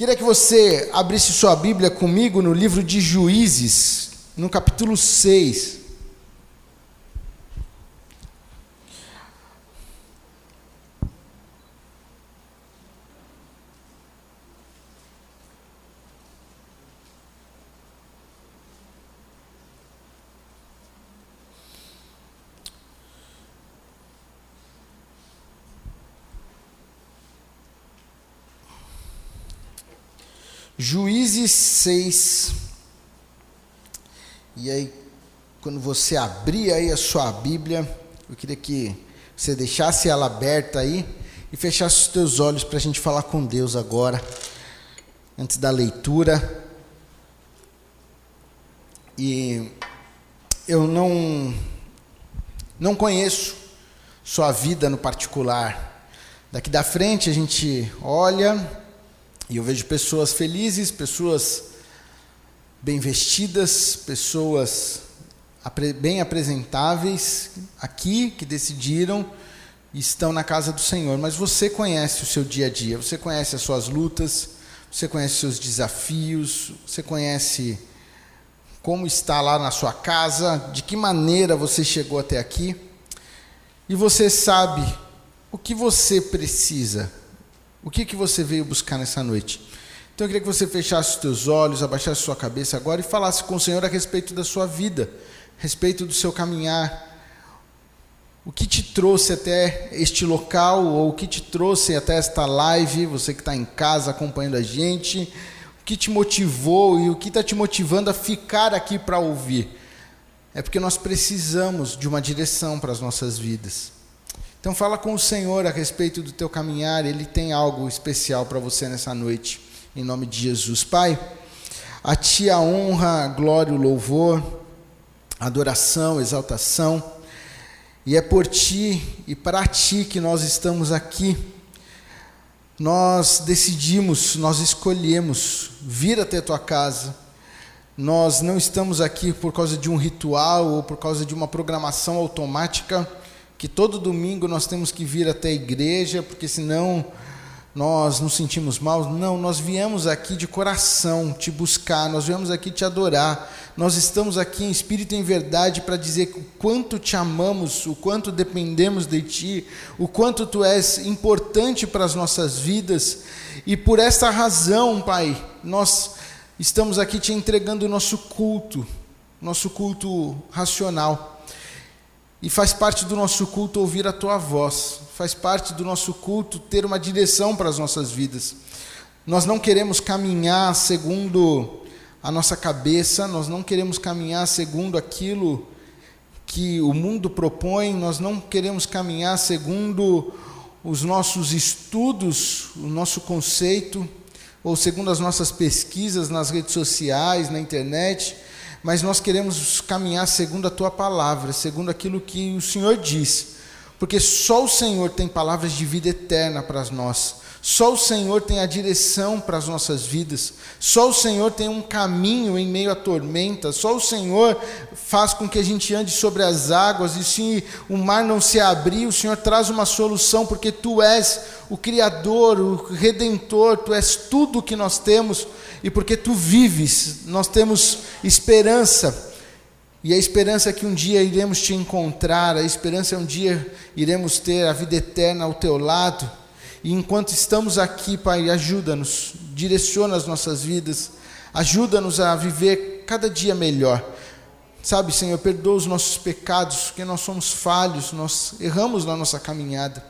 Queria que você abrisse sua Bíblia comigo no livro de Juízes, no capítulo 6. Juízes 6. E aí, quando você abrir aí a sua Bíblia, eu queria que você deixasse ela aberta aí e fechasse os teus olhos para a gente falar com Deus agora, antes da leitura. E eu não não conheço sua vida no particular. Daqui da frente a gente olha e eu vejo pessoas felizes, pessoas bem vestidas, pessoas bem apresentáveis aqui que decidiram e estão na casa do Senhor. Mas você conhece o seu dia a dia, você conhece as suas lutas, você conhece os seus desafios, você conhece como está lá na sua casa, de que maneira você chegou até aqui. E você sabe o que você precisa o que, que você veio buscar nessa noite? Então eu queria que você fechasse os teus olhos, abaixasse sua cabeça agora e falasse com o Senhor a respeito da sua vida, a respeito do seu caminhar. O que te trouxe até este local, ou o que te trouxe até esta live, você que está em casa acompanhando a gente, o que te motivou e o que está te motivando a ficar aqui para ouvir? É porque nós precisamos de uma direção para as nossas vidas. Então fala com o Senhor a respeito do teu caminhar, ele tem algo especial para você nessa noite, em nome de Jesus. Pai, a ti a honra, a glória, o louvor, a adoração, a exaltação, e é por ti e para ti que nós estamos aqui. Nós decidimos, nós escolhemos vir até a tua casa. Nós não estamos aqui por causa de um ritual ou por causa de uma programação automática que todo domingo nós temos que vir até a igreja, porque senão nós nos sentimos mal. Não, nós viemos aqui de coração te buscar, nós viemos aqui te adorar. Nós estamos aqui em espírito e em verdade para dizer o quanto te amamos, o quanto dependemos de ti, o quanto tu és importante para as nossas vidas. E por essa razão, Pai, nós estamos aqui te entregando o nosso culto, nosso culto racional. E faz parte do nosso culto ouvir a tua voz, faz parte do nosso culto ter uma direção para as nossas vidas. Nós não queremos caminhar segundo a nossa cabeça, nós não queremos caminhar segundo aquilo que o mundo propõe, nós não queremos caminhar segundo os nossos estudos, o nosso conceito, ou segundo as nossas pesquisas nas redes sociais, na internet mas nós queremos caminhar segundo a tua palavra, segundo aquilo que o Senhor diz, porque só o Senhor tem palavras de vida eterna para nós. Só o Senhor tem a direção para as nossas vidas. Só o Senhor tem um caminho em meio à tormenta. Só o Senhor faz com que a gente ande sobre as águas. E se o mar não se abrir, o Senhor traz uma solução, porque Tu és o Criador, o Redentor, Tu és tudo o que nós temos. E porque Tu vives, nós temos esperança. E a esperança é que um dia iremos te encontrar, a esperança é um dia iremos ter a vida eterna ao teu lado. E enquanto estamos aqui, Pai, ajuda-nos, direciona as nossas vidas, ajuda-nos a viver cada dia melhor. Sabe, Senhor, perdoa os nossos pecados, porque nós somos falhos, nós erramos na nossa caminhada,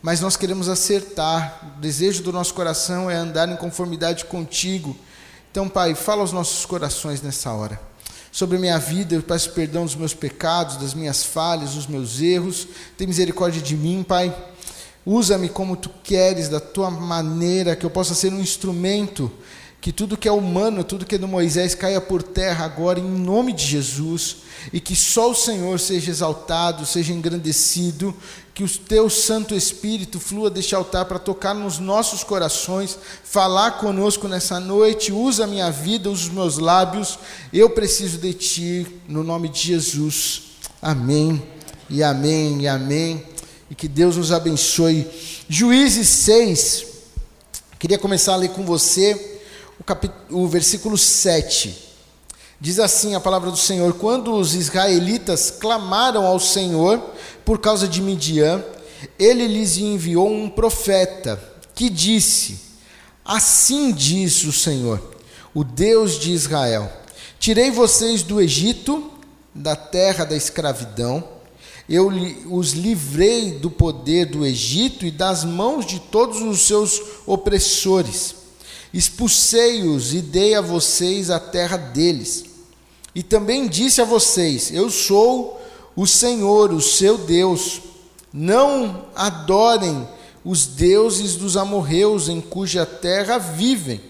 mas nós queremos acertar. O desejo do nosso coração é andar em conformidade contigo. Então, Pai, fala aos nossos corações nessa hora. Sobre minha vida, eu peço perdão dos meus pecados, das minhas falhas, dos meus erros. Tem misericórdia de mim, Pai. Usa-me como tu queres, da tua maneira, que eu possa ser um instrumento, que tudo que é humano, tudo que é do Moisés caia por terra agora, em nome de Jesus, e que só o Senhor seja exaltado, seja engrandecido, que o teu Santo Espírito flua deste altar para tocar nos nossos corações, falar conosco nessa noite, usa a minha vida, usa os meus lábios, eu preciso de ti, no nome de Jesus. Amém, e amém, e amém e que Deus nos abençoe. Juízes 6, Queria começar a ler com você o, cap... o versículo 7. Diz assim a palavra do Senhor: Quando os israelitas clamaram ao Senhor por causa de Midian, ele lhes enviou um profeta que disse: Assim diz o Senhor, o Deus de Israel: Tirei vocês do Egito, da terra da escravidão, eu os livrei do poder do Egito e das mãos de todos os seus opressores. Expulsei-os e dei a vocês a terra deles. E também disse a vocês: Eu sou o Senhor, o seu Deus. Não adorem os deuses dos amorreus em cuja terra vivem,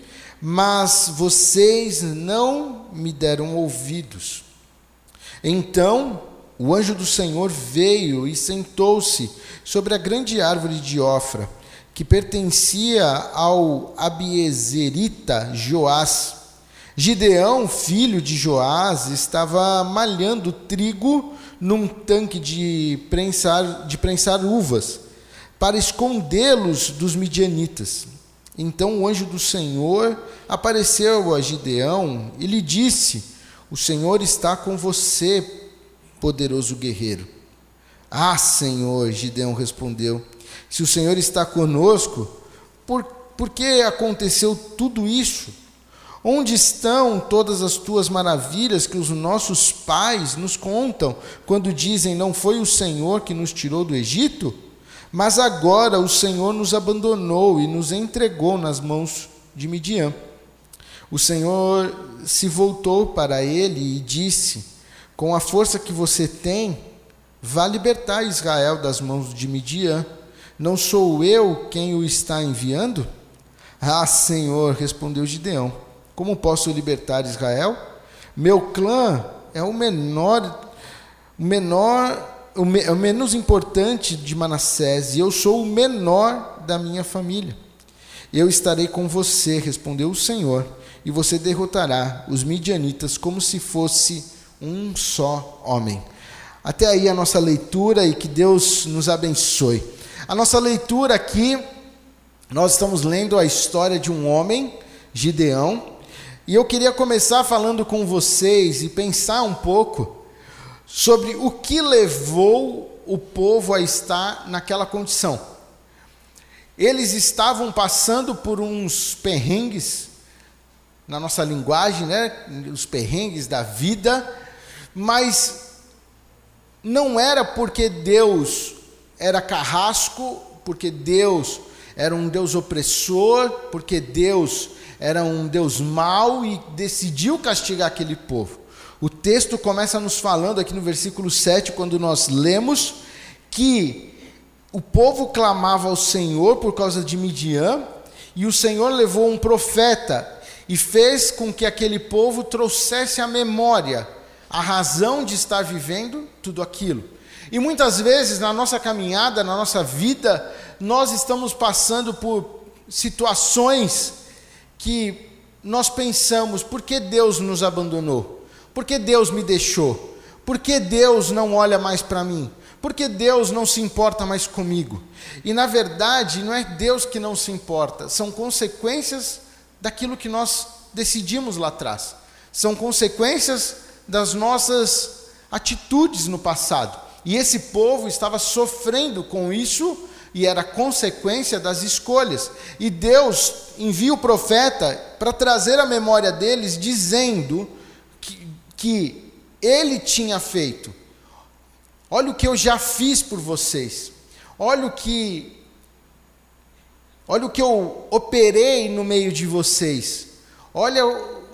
mas vocês não me deram ouvidos. Então o anjo do Senhor veio e sentou-se sobre a grande árvore de Ofra, que pertencia ao Abiezerita Joás. Gideão, filho de Joás, estava malhando trigo num tanque de prensar, de prensar uvas, para escondê-los dos midianitas. Então o anjo do Senhor apareceu a Gideão e lhe disse: O Senhor está com você, poderoso guerreiro. Ah, Senhor, Gideão respondeu: Se o Senhor está conosco, por, por que aconteceu tudo isso? Onde estão todas as tuas maravilhas que os nossos pais nos contam quando dizem: Não foi o Senhor que nos tirou do Egito? Mas agora o Senhor nos abandonou e nos entregou nas mãos de Midian. O Senhor se voltou para ele e disse: com a força que você tem, vá libertar Israel das mãos de Midian. Não sou eu quem o está enviando? Ah, Senhor, respondeu Gideão. Como posso libertar Israel? Meu clã é o menor, o menor, o, me, é o menos importante de Manassés, e eu sou o menor da minha família. Eu estarei com você, respondeu o Senhor, e você derrotará os midianitas como se fosse um só homem. Até aí a nossa leitura e que Deus nos abençoe. A nossa leitura aqui, nós estamos lendo a história de um homem, Gideão, e eu queria começar falando com vocês e pensar um pouco sobre o que levou o povo a estar naquela condição. Eles estavam passando por uns perrengues, na nossa linguagem, né? Os perrengues da vida, mas não era porque Deus era carrasco, porque Deus era um Deus opressor, porque Deus era um Deus mau e decidiu castigar aquele povo. O texto começa nos falando aqui no versículo 7, quando nós lemos que o povo clamava ao Senhor por causa de Midian, e o Senhor levou um profeta e fez com que aquele povo trouxesse a memória a razão de estar vivendo tudo aquilo. E muitas vezes na nossa caminhada, na nossa vida, nós estamos passando por situações que nós pensamos: por que Deus nos abandonou? Por que Deus me deixou? Por que Deus não olha mais para mim? Por que Deus não se importa mais comigo? E na verdade, não é Deus que não se importa, são consequências daquilo que nós decidimos lá atrás. São consequências das nossas atitudes no passado. E esse povo estava sofrendo com isso e era consequência das escolhas. E Deus envia o profeta para trazer a memória deles, dizendo que, que ele tinha feito. Olha o que eu já fiz por vocês. Olha o que Olha o que eu operei no meio de vocês. Olha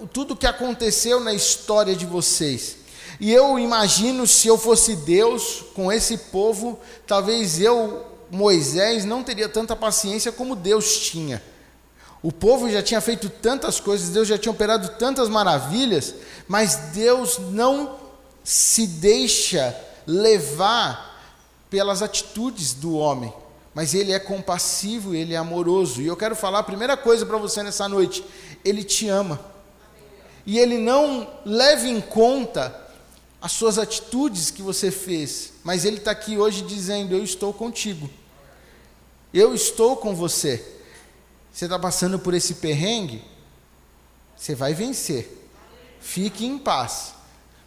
tudo que aconteceu na história de vocês. E eu imagino se eu fosse Deus com esse povo, talvez eu, Moisés, não teria tanta paciência como Deus tinha. O povo já tinha feito tantas coisas, Deus já tinha operado tantas maravilhas, mas Deus não se deixa levar pelas atitudes do homem, mas Ele é compassivo, Ele é amoroso. E eu quero falar a primeira coisa para você nessa noite: Ele te ama e ele não leva em conta as suas atitudes que você fez, mas ele está aqui hoje dizendo: Eu estou contigo, eu estou com você. Você está passando por esse perrengue? Você vai vencer. Fique em paz.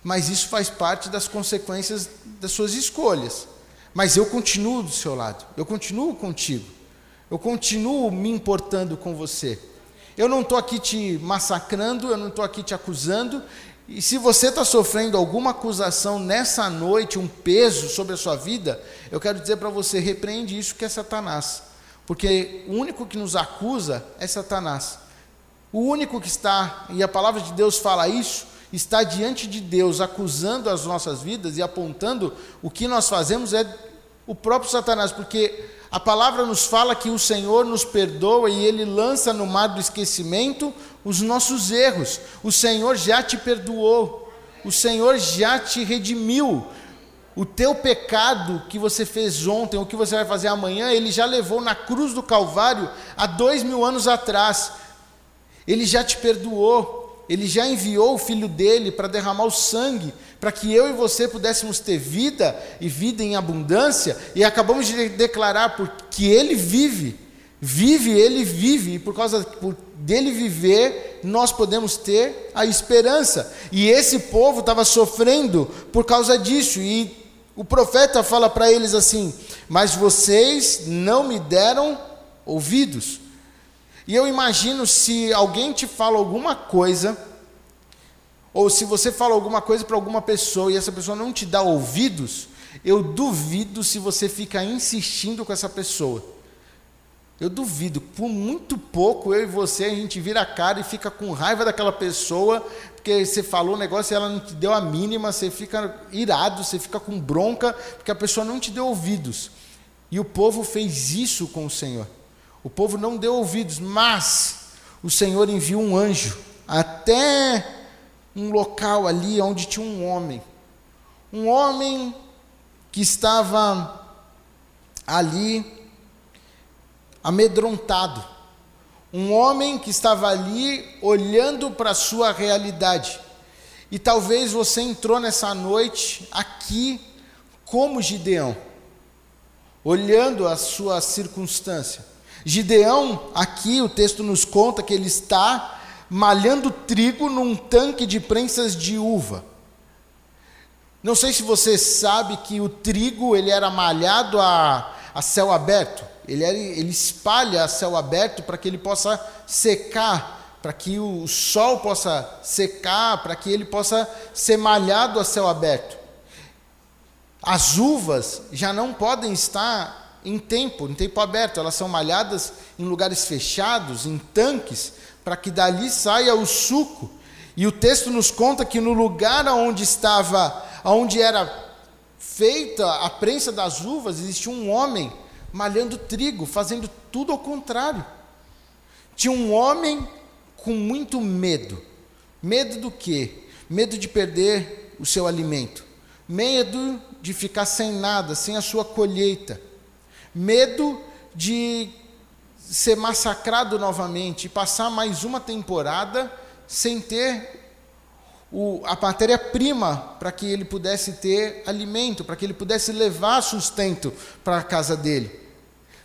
Mas isso faz parte das consequências das suas escolhas. Mas eu continuo do seu lado. Eu continuo contigo. Eu continuo me importando com você. Eu não estou aqui te massacrando, eu não estou aqui te acusando. E se você está sofrendo alguma acusação nessa noite, um peso sobre a sua vida, eu quero dizer para você: repreende isso que é Satanás. Porque o único que nos acusa é Satanás. O único que está, e a palavra de Deus fala isso, está diante de Deus acusando as nossas vidas e apontando o que nós fazemos é o próprio Satanás, porque a palavra nos fala que o Senhor nos perdoa e ele lança no mar do esquecimento os nossos erros. O Senhor já te perdoou. O Senhor já te redimiu. O teu pecado que você fez ontem, o que você vai fazer amanhã, ele já levou na cruz do Calvário há dois mil anos atrás. Ele já te perdoou. Ele já enviou o filho dele para derramar o sangue, para que eu e você pudéssemos ter vida e vida em abundância, e acabamos de declarar porque ele vive, vive, ele vive, e por causa dele viver, nós podemos ter a esperança. E esse povo estava sofrendo por causa disso, e o profeta fala para eles assim: Mas vocês não me deram ouvidos. E eu imagino se alguém te fala alguma coisa, ou se você fala alguma coisa para alguma pessoa e essa pessoa não te dá ouvidos, eu duvido se você fica insistindo com essa pessoa. Eu duvido, por muito pouco eu e você a gente vira a cara e fica com raiva daquela pessoa, porque você falou um negócio e ela não te deu a mínima, você fica irado, você fica com bronca, porque a pessoa não te deu ouvidos. E o povo fez isso com o Senhor. O povo não deu ouvidos, mas o Senhor enviou um anjo até um local ali onde tinha um homem. Um homem que estava ali amedrontado. Um homem que estava ali olhando para a sua realidade. E talvez você entrou nessa noite aqui como Gideão, olhando a sua circunstância Gideão, aqui o texto nos conta que ele está malhando trigo num tanque de prensas de uva. Não sei se você sabe que o trigo ele era malhado a, a céu aberto. Ele, era, ele espalha a céu aberto para que ele possa secar, para que o sol possa secar, para que ele possa ser malhado a céu aberto. As uvas já não podem estar em tempo, em tempo aberto. Elas são malhadas em lugares fechados, em tanques, para que dali saia o suco. E o texto nos conta que no lugar onde estava, onde era feita a prensa das uvas, existia um homem malhando trigo, fazendo tudo ao contrário. Tinha um homem com muito medo. Medo do quê? Medo de perder o seu alimento. Medo de ficar sem nada, sem a sua colheita medo de ser massacrado novamente e passar mais uma temporada sem ter o, a matéria-prima para que ele pudesse ter alimento, para que ele pudesse levar sustento para a casa dele.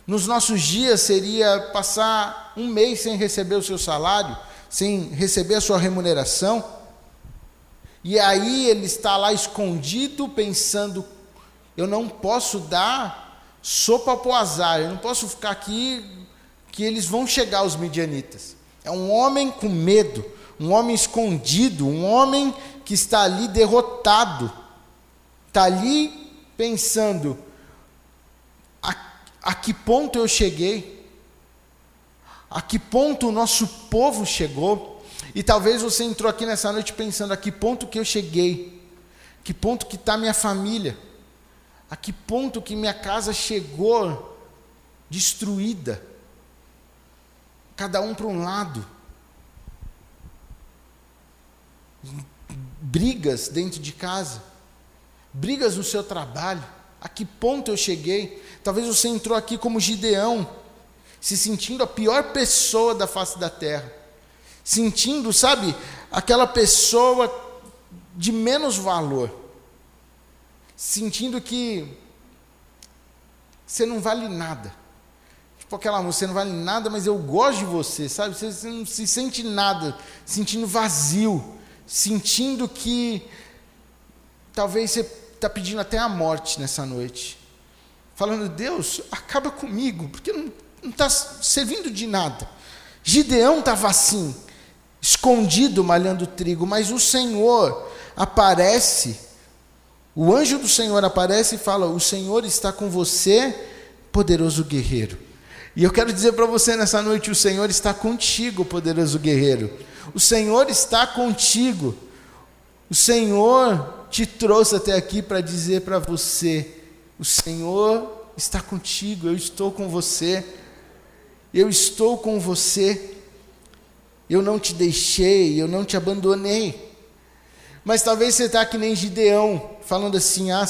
Nos nossos dias seria passar um mês sem receber o seu salário, sem receber a sua remuneração, e aí ele está lá escondido pensando: eu não posso dar sopa para o azar, eu não posso ficar aqui que eles vão chegar os midianitas. É um homem com medo, um homem escondido, um homem que está ali derrotado, está ali pensando: a, a que ponto eu cheguei? A que ponto o nosso povo chegou? E talvez você entrou aqui nessa noite pensando: a que ponto que eu cheguei? Que ponto que está minha família? A que ponto que minha casa chegou destruída? Cada um para um lado. Brigas dentro de casa. Brigas no seu trabalho. A que ponto eu cheguei? Talvez você entrou aqui como Gideão, se sentindo a pior pessoa da face da terra. Sentindo, sabe, aquela pessoa de menos valor sentindo que você não vale nada. Tipo aquela música, você não vale nada, mas eu gosto de você, sabe? Você, você não se sente nada, sentindo vazio, sentindo que talvez você está pedindo até a morte nessa noite. Falando, Deus, acaba comigo, porque não está servindo de nada. Gideão estava assim, escondido malhando trigo, mas o Senhor aparece, o anjo do Senhor aparece e fala: O Senhor está com você, poderoso guerreiro. E eu quero dizer para você nessa noite: o Senhor está contigo, poderoso guerreiro. O Senhor está contigo. O Senhor te trouxe até aqui para dizer para você: o Senhor está contigo, eu estou com você. Eu estou com você. Eu não te deixei, eu não te abandonei. Mas talvez você está que nem Gideão, falando assim: ah,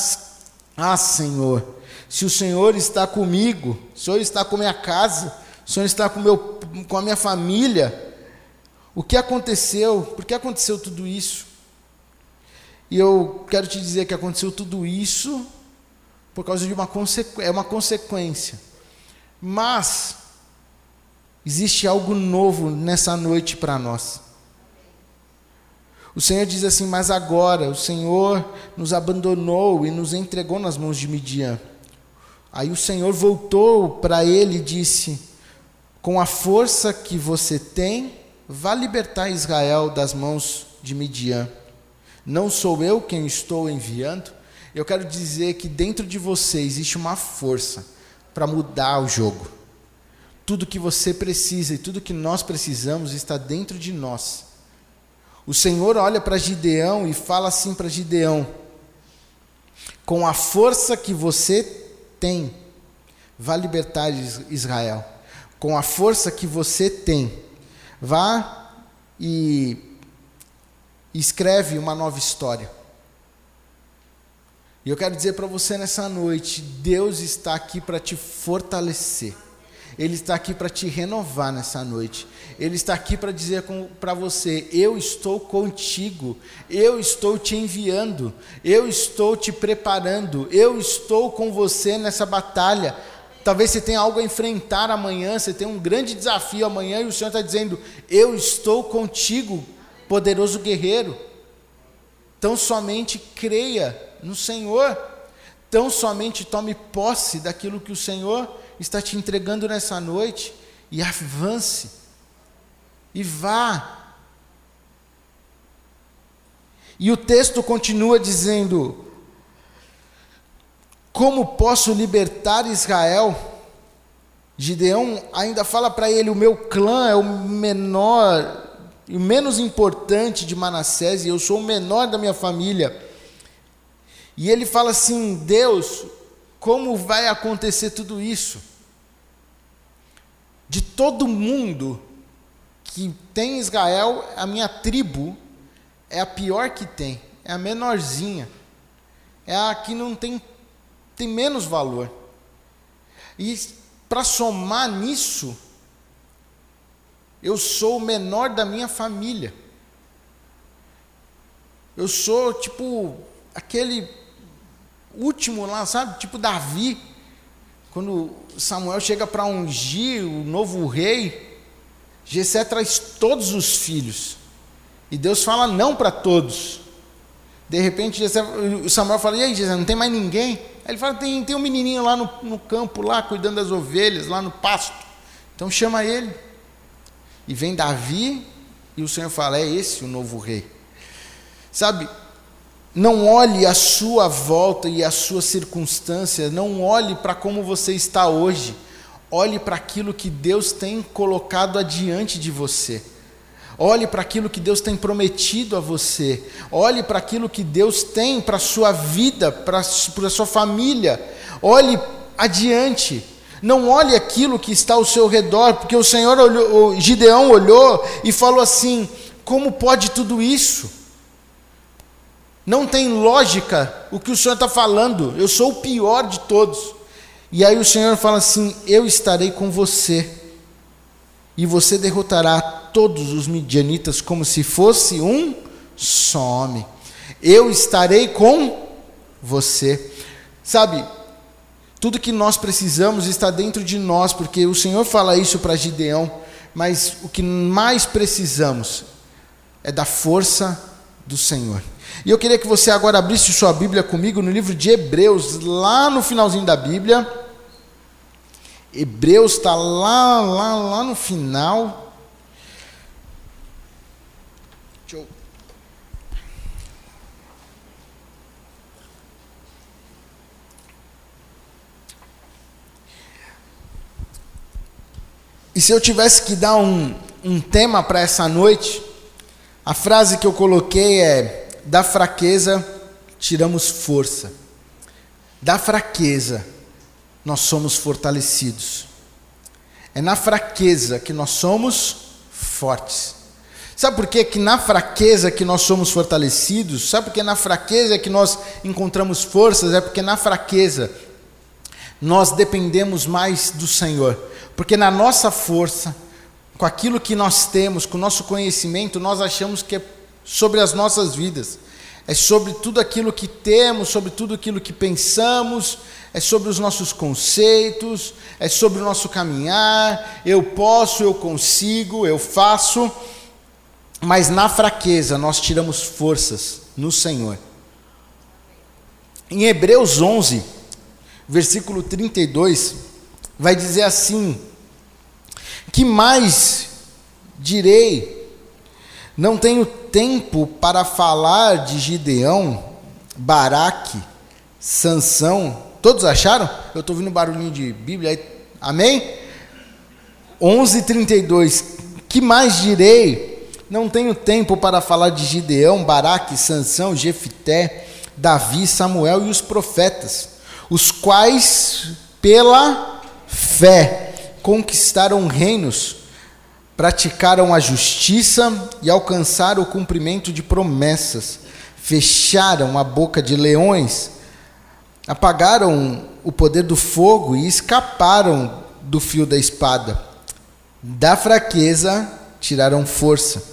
ah, Senhor, se o Senhor está comigo, o Senhor está com minha casa, o Senhor está com, meu, com a minha família, o que aconteceu? Por que aconteceu tudo isso? E eu quero te dizer que aconteceu tudo isso por causa de uma, consequ... é uma consequência. Mas existe algo novo nessa noite para nós. O Senhor diz assim: Mas agora o Senhor nos abandonou e nos entregou nas mãos de Midian. Aí o Senhor voltou para ele e disse: Com a força que você tem, vá libertar Israel das mãos de Midian. Não sou eu quem estou enviando. Eu quero dizer que dentro de você existe uma força para mudar o jogo. Tudo que você precisa e tudo que nós precisamos está dentro de nós. O Senhor olha para Gideão e fala assim para Gideão: Com a força que você tem, vá libertar Israel. Com a força que você tem, vá e escreve uma nova história. E eu quero dizer para você nessa noite: Deus está aqui para te fortalecer. Ele está aqui para te renovar nessa noite. Ele está aqui para dizer para você: eu estou contigo, eu estou te enviando, eu estou te preparando, eu estou com você nessa batalha. Talvez você tenha algo a enfrentar amanhã, você tem um grande desafio amanhã e o Senhor está dizendo: Eu estou contigo, poderoso guerreiro. Tão somente creia no Senhor, tão somente tome posse daquilo que o Senhor está te entregando nessa noite e avance e vá. E o texto continua dizendo: Como posso libertar Israel? Gideão ainda fala para ele: O meu clã é o menor e o menos importante de Manassés, e eu sou o menor da minha família. E ele fala assim: Deus, como vai acontecer tudo isso? De todo mundo que tem Israel, a minha tribo é a pior que tem, é a menorzinha, é a que não tem, tem menos valor. E para somar nisso, eu sou o menor da minha família. Eu sou tipo aquele último lá, sabe? Tipo Davi quando Samuel chega para ungir o novo rei, Jessé traz todos os filhos. E Deus fala não para todos. De repente Jessé, Samuel fala: "E aí, Jessé, não tem mais ninguém?" Aí ele fala: "Tem, tem um menininho lá no, no campo lá cuidando das ovelhas, lá no pasto. Então chama ele." E vem Davi e o Senhor fala: "É esse o novo rei." Sabe? Não olhe a sua volta e a sua circunstância, não olhe para como você está hoje, olhe para aquilo que Deus tem colocado adiante de você. Olhe para aquilo que Deus tem prometido a você. Olhe para aquilo que Deus tem para a sua vida, para a sua família. Olhe adiante. Não olhe aquilo que está ao seu redor, porque o Senhor olhou, o Gideão olhou e falou assim: como pode tudo isso? Não tem lógica o que o Senhor está falando. Eu sou o pior de todos. E aí o Senhor fala assim: Eu estarei com você, e você derrotará todos os midianitas como se fosse um só homem. Eu estarei com você. Sabe, Tudo que nós precisamos está dentro de nós, porque o Senhor fala isso para Gideão, mas o que mais precisamos é da força do Senhor. E eu queria que você agora abrisse sua Bíblia comigo no livro de Hebreus, lá no finalzinho da Bíblia. Hebreus está lá, lá, lá no final. Deixa eu E se eu tivesse que dar um, um tema para essa noite, a frase que eu coloquei é: da fraqueza tiramos força, da fraqueza nós somos fortalecidos. É na fraqueza que nós somos fortes. Sabe por quê? que na fraqueza que nós somos fortalecidos? Sabe por que na fraqueza que nós encontramos forças? É porque na fraqueza nós dependemos mais do Senhor. Porque na nossa força, com aquilo que nós temos, com o nosso conhecimento, nós achamos que é sobre as nossas vidas. É sobre tudo aquilo que temos, sobre tudo aquilo que pensamos, é sobre os nossos conceitos, é sobre o nosso caminhar. Eu posso, eu consigo, eu faço. Mas na fraqueza nós tiramos forças no Senhor. Em Hebreus 11, versículo 32, vai dizer assim: que mais direi? Não tenho tempo para falar de Gideão, Baraque, Sansão. Todos acharam? Eu estou ouvindo barulhinho de Bíblia aí. Amém? 11:32. Que mais direi? Não tenho tempo para falar de Gideão, Baraque, Sansão, Jefité, Davi, Samuel e os profetas, os quais pela fé conquistaram reinos, praticaram a justiça e alcançaram o cumprimento de promessas, fecharam a boca de leões, apagaram o poder do fogo e escaparam do fio da espada. Da fraqueza tiraram força,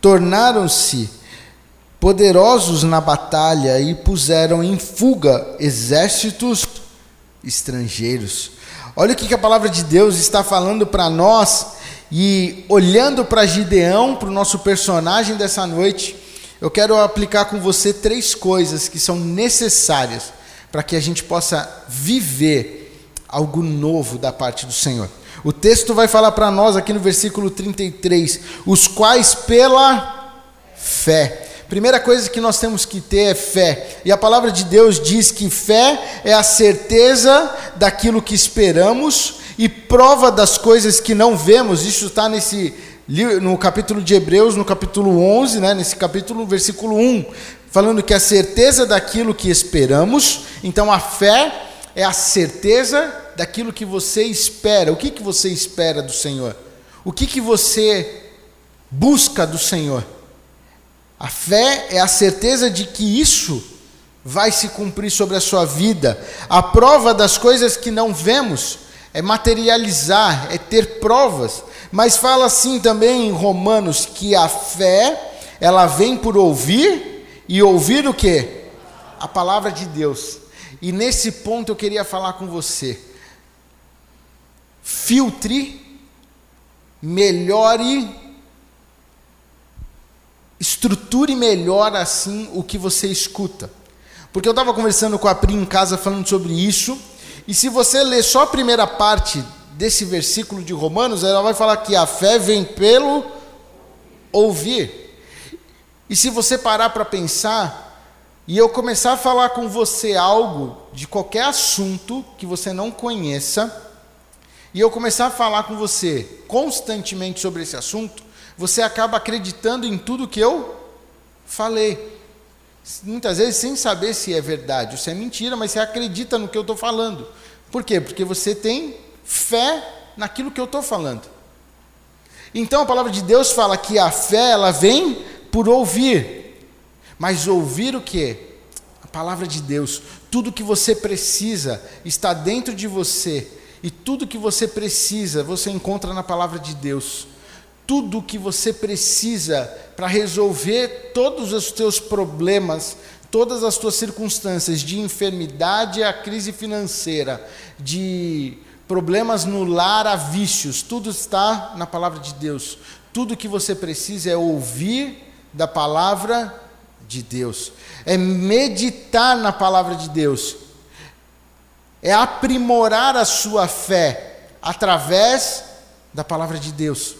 tornaram-se poderosos na batalha e puseram em fuga exércitos estrangeiros. Olha o que a palavra de Deus está falando para nós e olhando para Gideão, para o nosso personagem dessa noite, eu quero aplicar com você três coisas que são necessárias para que a gente possa viver algo novo da parte do Senhor. O texto vai falar para nós aqui no versículo 33, os quais pela fé Primeira coisa que nós temos que ter é fé. E a palavra de Deus diz que fé é a certeza daquilo que esperamos e prova das coisas que não vemos. Isso está nesse no capítulo de Hebreus, no capítulo 11, né, nesse capítulo, versículo 1, falando que a certeza daquilo que esperamos. Então a fé é a certeza daquilo que você espera. O que, que você espera do Senhor? O que, que você busca do Senhor? A fé é a certeza de que isso vai se cumprir sobre a sua vida. A prova das coisas que não vemos é materializar, é ter provas. Mas fala assim também em Romanos que a fé, ela vem por ouvir e ouvir o que? A palavra de Deus. E nesse ponto eu queria falar com você. Filtre, melhore estruture melhor assim o que você escuta. Porque eu estava conversando com a Pri em casa falando sobre isso, e se você ler só a primeira parte desse versículo de Romanos, ela vai falar que a fé vem pelo ouvir. E se você parar para pensar, e eu começar a falar com você algo de qualquer assunto que você não conheça, e eu começar a falar com você constantemente sobre esse assunto, você acaba acreditando em tudo que eu falei. Muitas vezes sem saber se é verdade ou se é mentira, mas você acredita no que eu estou falando. Por quê? Porque você tem fé naquilo que eu estou falando. Então a palavra de Deus fala que a fé ela vem por ouvir. Mas ouvir o que? A palavra de Deus. Tudo que você precisa está dentro de você. E tudo que você precisa você encontra na palavra de Deus tudo o que você precisa para resolver todos os teus problemas, todas as tuas circunstâncias de enfermidade a crise financeira, de problemas no lar a vícios, tudo está na palavra de Deus. Tudo que você precisa é ouvir da palavra de Deus, é meditar na palavra de Deus, é aprimorar a sua fé através da palavra de Deus.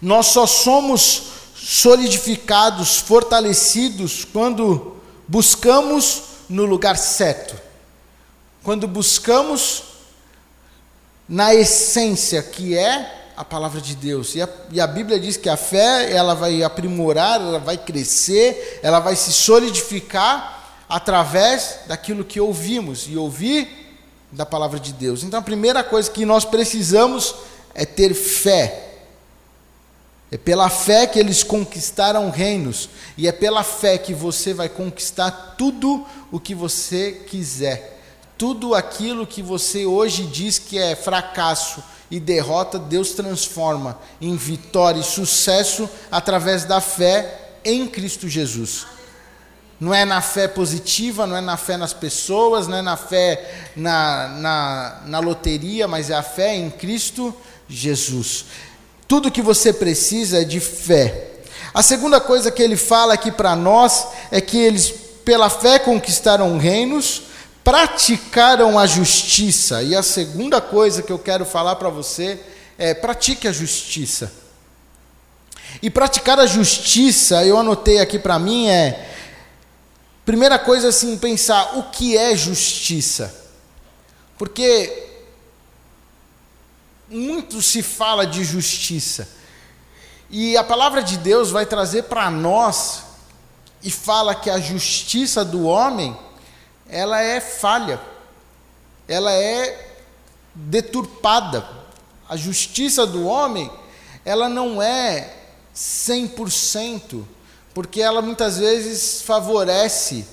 Nós só somos solidificados, fortalecidos quando buscamos no lugar certo. Quando buscamos na essência que é a palavra de Deus. E a, e a, Bíblia diz que a fé, ela vai aprimorar, ela vai crescer, ela vai se solidificar através daquilo que ouvimos e ouvir da palavra de Deus. Então a primeira coisa que nós precisamos é ter fé. É pela fé que eles conquistaram reinos, e é pela fé que você vai conquistar tudo o que você quiser. Tudo aquilo que você hoje diz que é fracasso e derrota, Deus transforma em vitória e sucesso através da fé em Cristo Jesus. Não é na fé positiva, não é na fé nas pessoas, não é na fé na, na, na loteria, mas é a fé em Cristo Jesus. Tudo que você precisa é de fé. A segunda coisa que ele fala aqui para nós é que eles, pela fé, conquistaram reinos, praticaram a justiça. E a segunda coisa que eu quero falar para você é: pratique a justiça. E praticar a justiça, eu anotei aqui para mim, é. Primeira coisa, assim, pensar o que é justiça. Porque muito se fala de justiça. E a palavra de Deus vai trazer para nós e fala que a justiça do homem, ela é falha. Ela é deturpada. A justiça do homem, ela não é 100%, porque ela muitas vezes favorece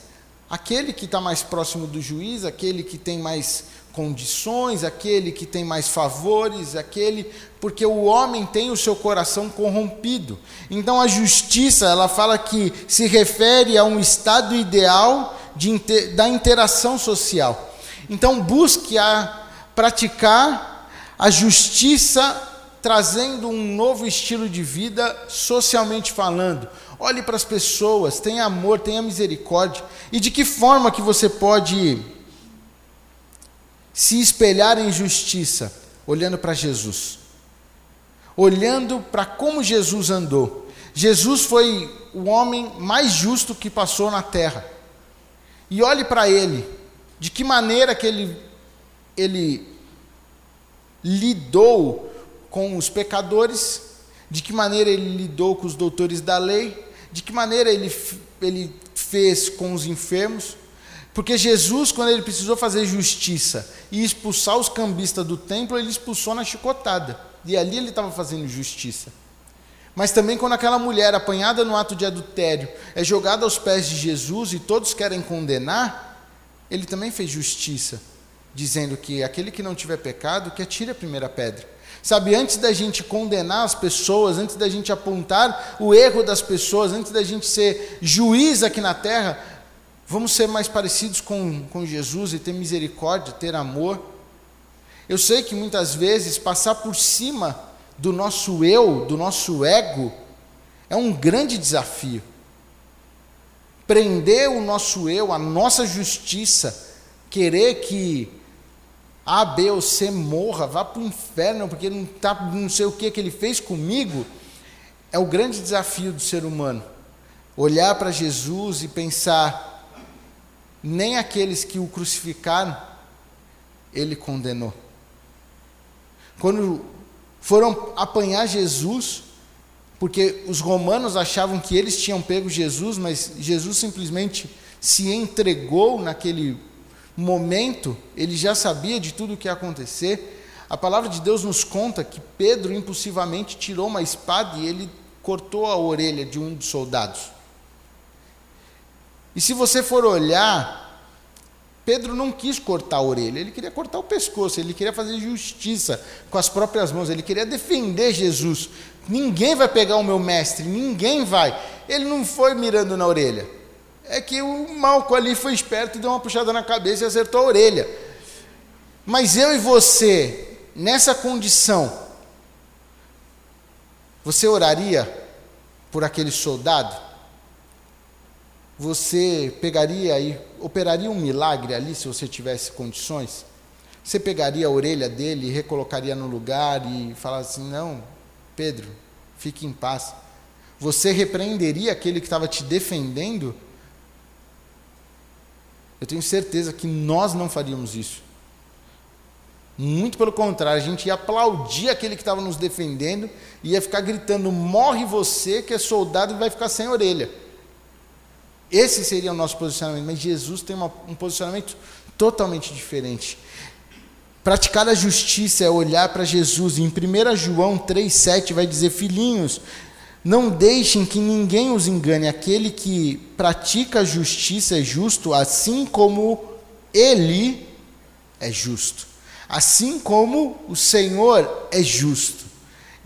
aquele que está mais próximo do juiz, aquele que tem mais condições, aquele que tem mais favores, aquele porque o homem tem o seu coração corrompido. Então a justiça, ela fala que se refere a um estado ideal de, da interação social. Então busque a praticar a justiça trazendo um novo estilo de vida socialmente falando. Olhe para as pessoas, tenha amor, tenha misericórdia. E de que forma que você pode se espelhar em justiça, olhando para Jesus, olhando para como Jesus andou. Jesus foi o homem mais justo que passou na terra. E olhe para ele, de que maneira que ele, ele lidou com os pecadores, de que maneira ele lidou com os doutores da lei, de que maneira ele, ele fez com os enfermos, porque Jesus, quando ele precisou fazer justiça e expulsar os cambistas do templo, ele expulsou na chicotada. E ali ele estava fazendo justiça. Mas também quando aquela mulher apanhada no ato de adultério é jogada aos pés de Jesus e todos querem condenar, ele também fez justiça, dizendo que aquele que não tiver pecado, que atire a primeira pedra. Sabe, antes da gente condenar as pessoas, antes da gente apontar o erro das pessoas, antes da gente ser juiz aqui na terra, Vamos ser mais parecidos com, com Jesus e ter misericórdia, ter amor. Eu sei que muitas vezes passar por cima do nosso eu, do nosso ego, é um grande desafio. Prender o nosso eu, a nossa justiça, querer que A, B ou C morra, vá para o inferno, porque não, tá, não sei o que, que ele fez comigo, é o grande desafio do ser humano. Olhar para Jesus e pensar: nem aqueles que o crucificaram, ele condenou. Quando foram apanhar Jesus, porque os romanos achavam que eles tinham pego Jesus, mas Jesus simplesmente se entregou naquele momento, ele já sabia de tudo o que ia acontecer. A palavra de Deus nos conta que Pedro impulsivamente tirou uma espada e ele cortou a orelha de um dos soldados. E se você for olhar, Pedro não quis cortar a orelha, ele queria cortar o pescoço, ele queria fazer justiça com as próprias mãos, ele queria defender Jesus. Ninguém vai pegar o meu mestre, ninguém vai. Ele não foi mirando na orelha, é que o Malco ali foi esperto e deu uma puxada na cabeça e acertou a orelha. Mas eu e você, nessa condição, você oraria por aquele soldado? Você pegaria e operaria um milagre ali se você tivesse condições? Você pegaria a orelha dele e recolocaria no lugar e falaria assim: não, Pedro, fique em paz. Você repreenderia aquele que estava te defendendo? Eu tenho certeza que nós não faríamos isso. Muito pelo contrário, a gente ia aplaudir aquele que estava nos defendendo e ia ficar gritando: morre você, que é soldado e vai ficar sem orelha. Esse seria o nosso posicionamento. Mas Jesus tem uma, um posicionamento totalmente diferente. Praticar a justiça é olhar para Jesus. Em 1 João 3,7 vai dizer: Filhinhos, não deixem que ninguém os engane. Aquele que pratica a justiça é justo, assim como ele é justo. Assim como o Senhor é justo.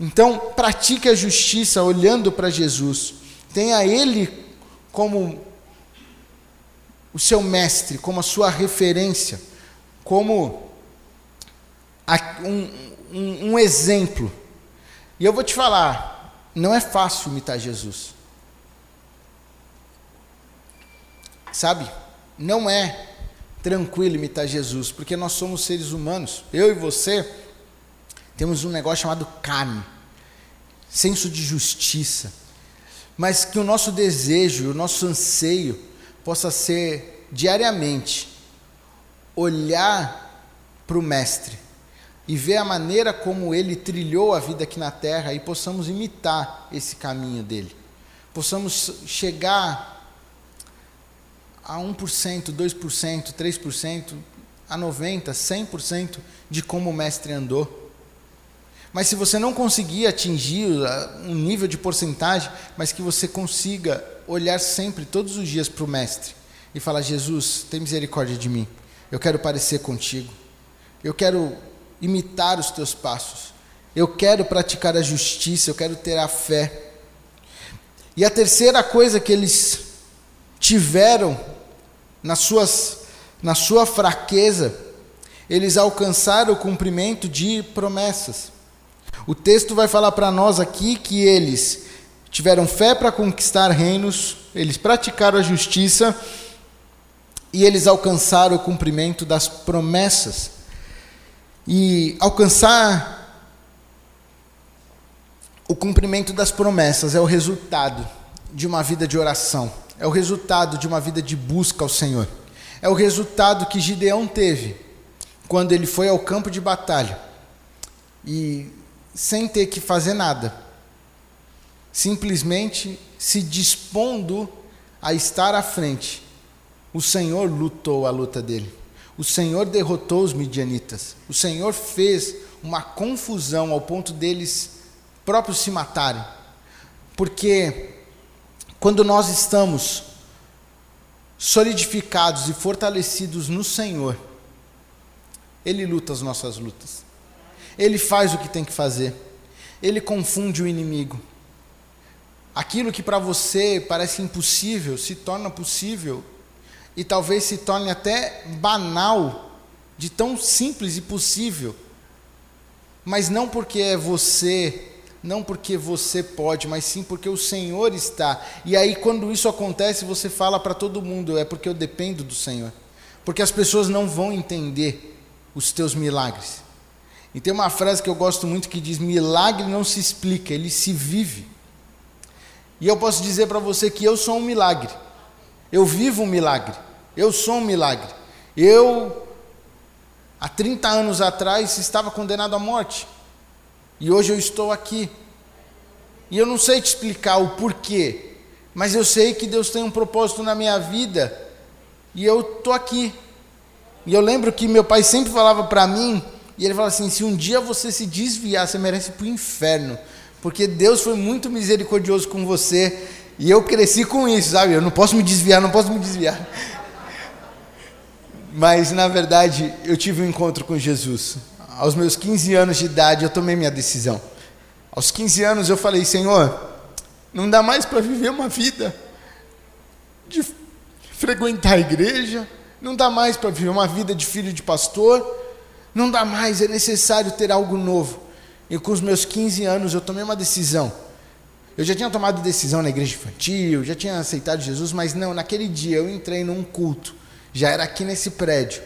Então, pratique a justiça olhando para Jesus. Tenha Ele como o seu mestre, como a sua referência, como um, um, um exemplo. E eu vou te falar, não é fácil imitar Jesus. Sabe? Não é tranquilo imitar Jesus, porque nós somos seres humanos. Eu e você temos um negócio chamado carne, senso de justiça. Mas que o nosso desejo, o nosso anseio possa ser diariamente olhar para o Mestre e ver a maneira como ele trilhou a vida aqui na terra e possamos imitar esse caminho dele. Possamos chegar a 1%, 2%, 3%, a 90%, 100% de como o mestre andou. Mas se você não conseguir atingir um nível de porcentagem, mas que você consiga olhar sempre, todos os dias, para o mestre e falar: Jesus, tem misericórdia de mim, eu quero parecer contigo, eu quero imitar os teus passos. Eu quero praticar a justiça, eu quero ter a fé. E a terceira coisa que eles tiveram nas suas, na sua fraqueza, eles alcançaram o cumprimento de promessas. O texto vai falar para nós aqui que eles tiveram fé para conquistar reinos, eles praticaram a justiça e eles alcançaram o cumprimento das promessas. E alcançar o cumprimento das promessas é o resultado de uma vida de oração, é o resultado de uma vida de busca ao Senhor, é o resultado que Gideão teve quando ele foi ao campo de batalha e, sem ter que fazer nada, simplesmente se dispondo a estar à frente, o Senhor lutou a luta dele. O Senhor derrotou os midianitas. O Senhor fez uma confusão ao ponto deles próprios se matarem. Porque quando nós estamos solidificados e fortalecidos no Senhor, Ele luta as nossas lutas. Ele faz o que tem que fazer. Ele confunde o inimigo. Aquilo que para você parece impossível se torna possível e talvez se torne até banal, de tão simples e possível. Mas não porque é você, não porque você pode, mas sim porque o Senhor está. E aí, quando isso acontece, você fala para todo mundo: é porque eu dependo do Senhor. Porque as pessoas não vão entender os teus milagres. E tem uma frase que eu gosto muito que diz: milagre não se explica, ele se vive. E eu posso dizer para você que eu sou um milagre. Eu vivo um milagre. Eu sou um milagre. Eu, há 30 anos atrás, estava condenado à morte. E hoje eu estou aqui. E eu não sei te explicar o porquê, mas eu sei que Deus tem um propósito na minha vida. E eu estou aqui. E eu lembro que meu pai sempre falava para mim, e ele falava assim: se um dia você se desviar, você merece ir para o inferno. Porque Deus foi muito misericordioso com você. E eu cresci com isso, sabe? Eu não posso me desviar, não posso me desviar. Mas na verdade, eu tive um encontro com Jesus. Aos meus 15 anos de idade, eu tomei minha decisão. Aos 15 anos, eu falei: Senhor, não dá mais para viver uma vida de frequentar a igreja, não dá mais para viver uma vida de filho de pastor, não dá mais, é necessário ter algo novo. E com os meus 15 anos eu tomei uma decisão. Eu já tinha tomado decisão na igreja infantil, já tinha aceitado Jesus, mas não, naquele dia eu entrei num culto, já era aqui nesse prédio.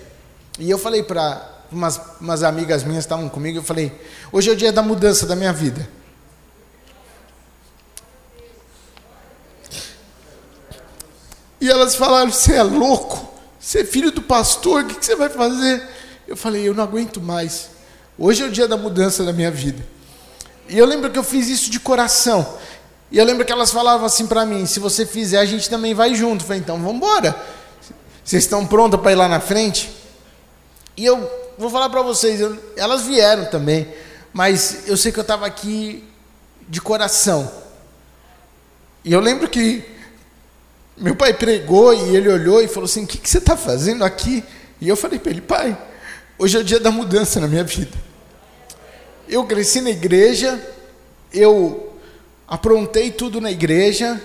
E eu falei para umas, umas amigas minhas que estavam comigo, eu falei: hoje é o dia da mudança da minha vida. E elas falaram: você é louco? Você é filho do pastor, o que você vai fazer? Eu falei: eu não aguento mais. Hoje é o dia da mudança da minha vida. E eu lembro que eu fiz isso de coração. E eu lembro que elas falavam assim para mim: se você fizer, a gente também vai junto. Eu falei: então vamos embora. Vocês estão prontas para ir lá na frente? E eu vou falar para vocês: eu, elas vieram também, mas eu sei que eu estava aqui de coração. E eu lembro que meu pai pregou e ele olhou e falou assim: O que, que você está fazendo aqui? E eu falei para ele: Pai, hoje é o dia da mudança na minha vida. Eu cresci na igreja, eu aprontei tudo na igreja,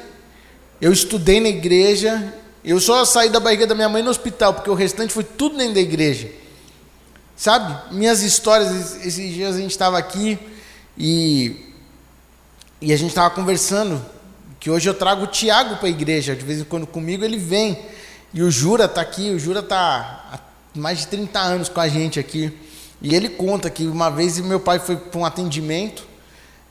eu estudei na igreja, eu só saí da barriga da minha mãe no hospital, porque o restante foi tudo dentro da igreja. Sabe? Minhas histórias, esses dias a gente estava aqui e, e a gente estava conversando, que hoje eu trago o Tiago para a igreja, de vez em quando comigo ele vem. E o Jura está aqui, o Jura está há mais de 30 anos com a gente aqui. E ele conta que uma vez meu pai foi para um atendimento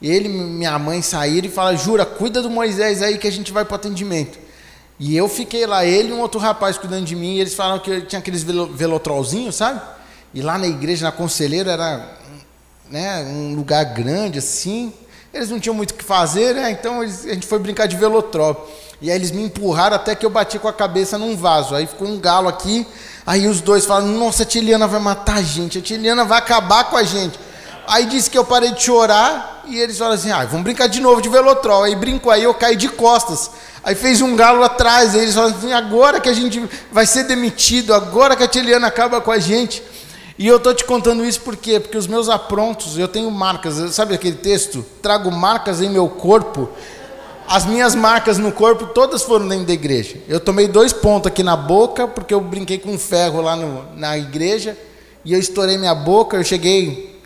ele e minha mãe saíram e falaram: Jura, cuida do Moisés aí que a gente vai para o atendimento. E eu fiquei lá, ele e um outro rapaz cuidando de mim, e eles falaram que tinha aqueles velotrolzinhos, sabe? E lá na igreja, na Conselheira, era né, um lugar grande assim. Eles não tinham muito o que fazer, né? Então eles, a gente foi brincar de velotrol. E aí eles me empurraram até que eu bati com a cabeça num vaso. Aí ficou um galo aqui. Aí os dois falaram: Nossa, a Tiliana vai matar a gente, a Tiliana vai acabar com a gente. Aí disse que eu parei de chorar e eles falaram assim: ah, vamos brincar de novo de velotrol. Aí brincou, aí eu caí de costas. Aí fez um galo atrás. Aí eles falaram assim: agora que a gente vai ser demitido, agora que a Tiliana acaba com a gente. E eu estou te contando isso por quê? Porque os meus aprontos, eu tenho marcas, sabe aquele texto? Trago marcas em meu corpo. As minhas marcas no corpo todas foram dentro da igreja. Eu tomei dois pontos aqui na boca, porque eu brinquei com ferro lá no, na igreja, e eu estourei minha boca. Eu cheguei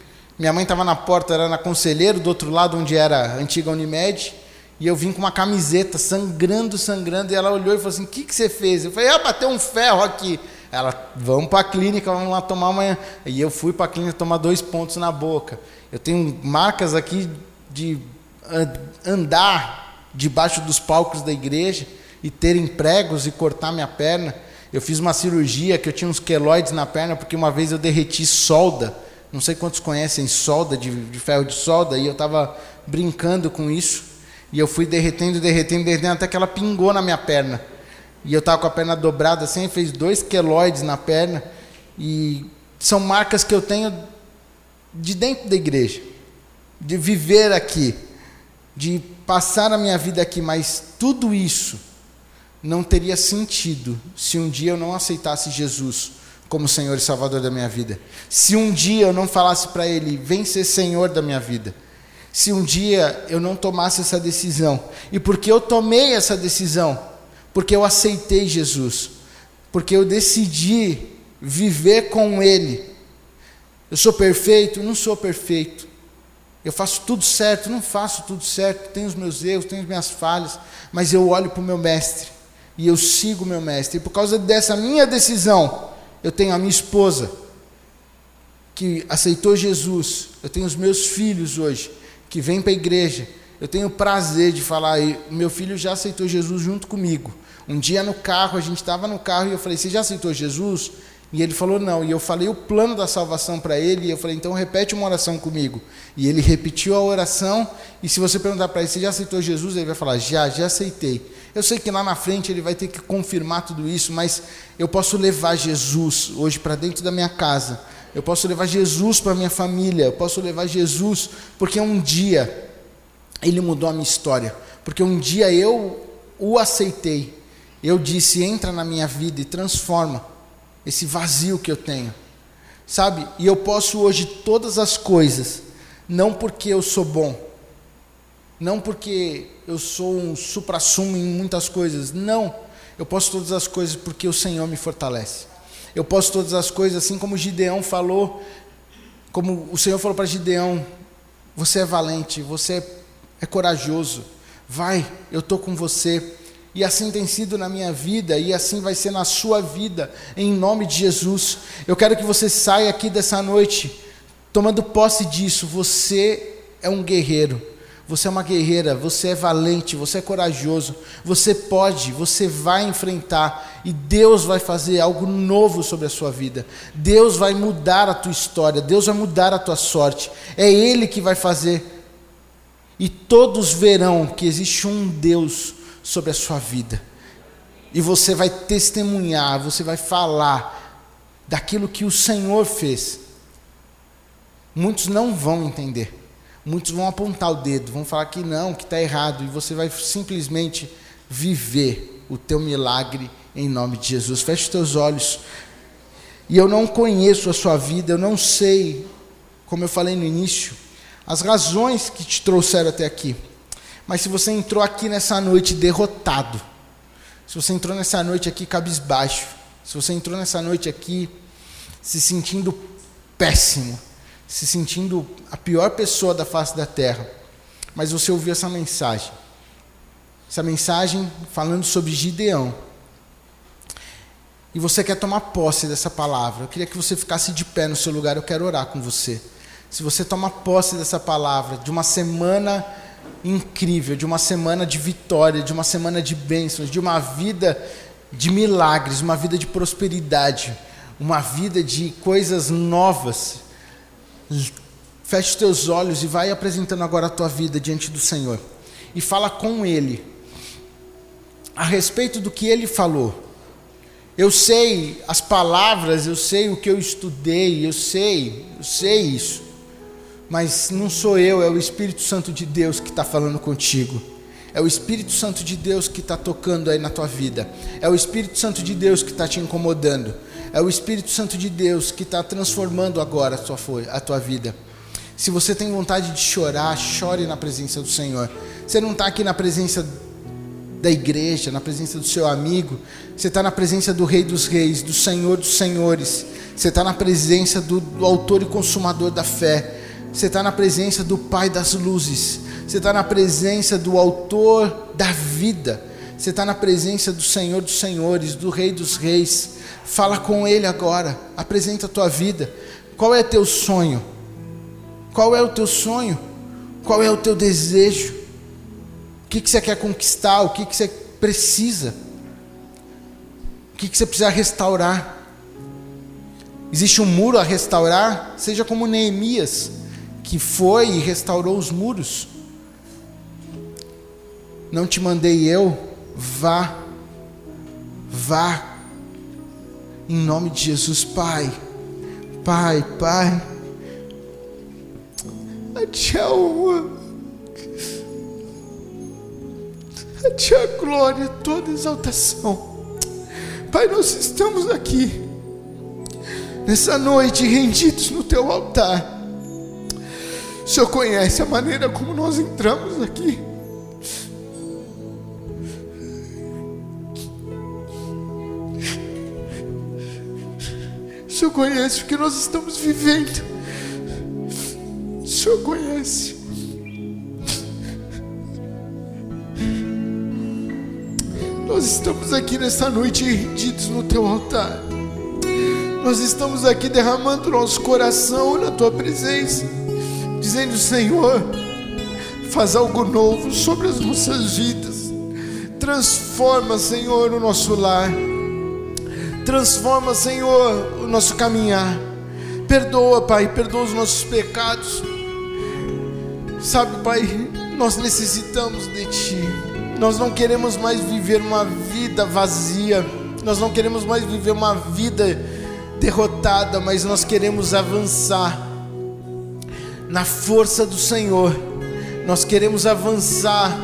minha mãe estava na porta, era na Conselheiro, do outro lado, onde era a antiga Unimed. E eu vim com uma camiseta, sangrando, sangrando. E ela olhou e falou assim: O que, que você fez? Eu falei: Ah, bateu um ferro aqui. Ela, vamos para a clínica, vamos lá tomar amanhã. E eu fui para a clínica tomar dois pontos na boca. Eu tenho marcas aqui de andar debaixo dos palcos da igreja e ter empregos e cortar minha perna. Eu fiz uma cirurgia que eu tinha uns queloides na perna porque uma vez eu derreti solda não sei quantos conhecem solda, de, de ferro de solda, e eu estava brincando com isso. E eu fui derretendo, derretendo, derretendo, até que ela pingou na minha perna. E eu estava com a perna dobrada assim, fez dois queloides na perna. E são marcas que eu tenho de dentro da igreja, de viver aqui, de passar a minha vida aqui, mas tudo isso não teria sentido se um dia eu não aceitasse Jesus como Senhor e Salvador da minha vida. Se um dia eu não falasse para Ele, vem ser Senhor da minha vida. Se um dia eu não tomasse essa decisão. E porque eu tomei essa decisão? Porque eu aceitei Jesus. Porque eu decidi viver com Ele. Eu sou perfeito? Não sou perfeito. Eu faço tudo certo? Não faço tudo certo. Tenho os meus erros, tenho as minhas falhas. Mas eu olho para o meu mestre. E eu sigo o meu mestre. E por causa dessa minha decisão, eu tenho a minha esposa, que aceitou Jesus. Eu tenho os meus filhos hoje, que vêm para a igreja. Eu tenho o prazer de falar, meu filho já aceitou Jesus junto comigo. Um dia no carro, a gente estava no carro e eu falei, você já aceitou Jesus? E ele falou não. E eu falei o plano da salvação para ele. E eu falei, então repete uma oração comigo. E ele repetiu a oração. E se você perguntar para ele, você já aceitou Jesus? Ele vai falar, já, já aceitei. Eu sei que lá na frente ele vai ter que confirmar tudo isso, mas eu posso levar Jesus hoje para dentro da minha casa. Eu posso levar Jesus para minha família. Eu posso levar Jesus porque um dia ele mudou a minha história. Porque um dia eu o aceitei. Eu disse: entra na minha vida e transforma esse vazio que eu tenho. Sabe? E eu posso hoje todas as coisas, não porque eu sou bom, não porque eu sou um supra-sumo em muitas coisas, não. Eu posso todas as coisas porque o Senhor me fortalece. Eu posso todas as coisas, assim como Gideão falou, como o Senhor falou para Gideão: Você é valente, você é corajoso, vai, eu estou com você. E assim tem sido na minha vida, e assim vai ser na sua vida, em nome de Jesus. Eu quero que você saia aqui dessa noite, tomando posse disso. Você é um guerreiro, você é uma guerreira, você é valente, você é corajoso, você pode, você vai enfrentar, e Deus vai fazer algo novo sobre a sua vida. Deus vai mudar a tua história, Deus vai mudar a tua sorte. É Ele que vai fazer. E todos verão que existe um Deus sobre a sua vida. E você vai testemunhar, você vai falar daquilo que o Senhor fez. Muitos não vão entender. Muitos vão apontar o dedo, vão falar que não, que está errado, e você vai simplesmente viver o teu milagre em nome de Jesus. Feche os teus olhos. E eu não conheço a sua vida, eu não sei, como eu falei no início, as razões que te trouxeram até aqui. Mas se você entrou aqui nessa noite derrotado, se você entrou nessa noite aqui cabisbaixo, se você entrou nessa noite aqui se sentindo péssimo, se sentindo a pior pessoa da face da terra, mas você ouviu essa mensagem, essa mensagem falando sobre Gideão, e você quer tomar posse dessa palavra, eu queria que você ficasse de pé no seu lugar, eu quero orar com você. Se você toma posse dessa palavra, de uma semana incrível, de uma semana de vitória, de uma semana de bênçãos, de uma vida de milagres, uma vida de prosperidade, uma vida de coisas novas. Feche teus olhos e vai apresentando agora a tua vida diante do Senhor. E fala com Ele a respeito do que Ele falou. Eu sei as palavras, eu sei o que eu estudei, eu sei, eu sei isso mas não sou eu, é o Espírito Santo de Deus que está falando contigo. É o Espírito Santo de Deus que está tocando aí na tua vida. É o Espírito Santo de Deus que está te incomodando. É o Espírito Santo de Deus que está transformando agora a tua, a tua vida. Se você tem vontade de chorar, chore na presença do Senhor. Você não está aqui na presença da igreja, na presença do seu amigo. Você está na presença do Rei dos Reis, do Senhor dos Senhores. Você está na presença do, do Autor e Consumador da fé. Você está na presença do Pai das luzes. Você está na presença do Autor da vida. Você está na presença do Senhor dos Senhores, do Rei dos Reis. Fala com Ele agora. Apresenta a tua vida. Qual é teu sonho? Qual é o teu sonho? Qual é o teu desejo? O que, que você quer conquistar? O que, que você precisa? O que, que você precisa restaurar? Existe um muro a restaurar? Seja como Neemias que foi e restaurou os muros. Não te mandei eu, vá, vá, em nome de Jesus, Pai, Pai, Pai, a Ti a honra, a Ti a glória, toda exaltação. Pai, nós estamos aqui, nessa noite, rendidos no Teu altar o Senhor conhece a maneira como nós entramos aqui. O Senhor conhece o que nós estamos vivendo. O Senhor conhece. Nós estamos aqui nessa noite rendidos no teu altar. Nós estamos aqui derramando nosso coração na tua presença dizendo: Senhor, faz algo novo sobre as nossas vidas, transforma, Senhor, o nosso lar, transforma, Senhor, o nosso caminhar. Perdoa, Pai, perdoa os nossos pecados. Sabe, Pai, nós necessitamos de Ti. Nós não queremos mais viver uma vida vazia. Nós não queremos mais viver uma vida derrotada, mas nós queremos avançar na força do Senhor. Nós queremos avançar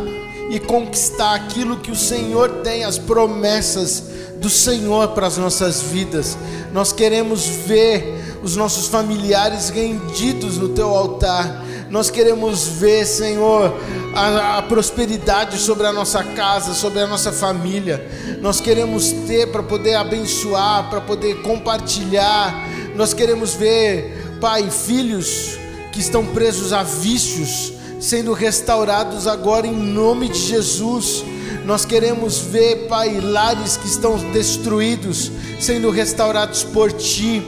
e conquistar aquilo que o Senhor tem, as promessas do Senhor para as nossas vidas. Nós queremos ver os nossos familiares rendidos no teu altar. Nós queremos ver, Senhor, a, a prosperidade sobre a nossa casa, sobre a nossa família. Nós queremos ter para poder abençoar, para poder compartilhar. Nós queremos ver, Pai, filhos que estão presos a vícios sendo restaurados agora em nome de Jesus. Nós queremos ver, Pai, lares que estão destruídos sendo restaurados por Ti.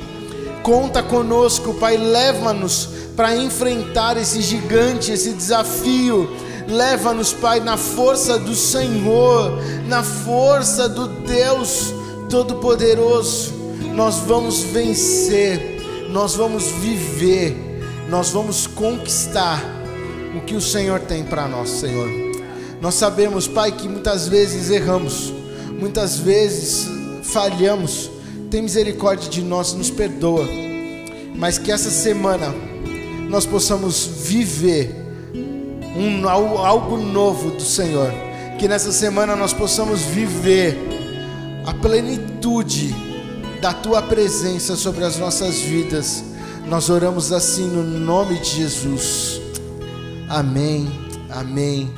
Conta conosco, Pai, leva-nos para enfrentar esse gigante, esse desafio. Leva-nos, Pai, na força do Senhor, na força do Deus Todo-Poderoso. Nós vamos vencer, nós vamos viver, nós vamos conquistar o que o Senhor tem para nós, Senhor. Nós sabemos, Pai, que muitas vezes erramos, muitas vezes falhamos. Tem misericórdia de nós, nos perdoa. Mas que essa semana nós possamos viver um, algo novo do Senhor. Que nessa semana nós possamos viver a plenitude da tua presença sobre as nossas vidas. Nós oramos assim no nome de Jesus. Amém. Amém.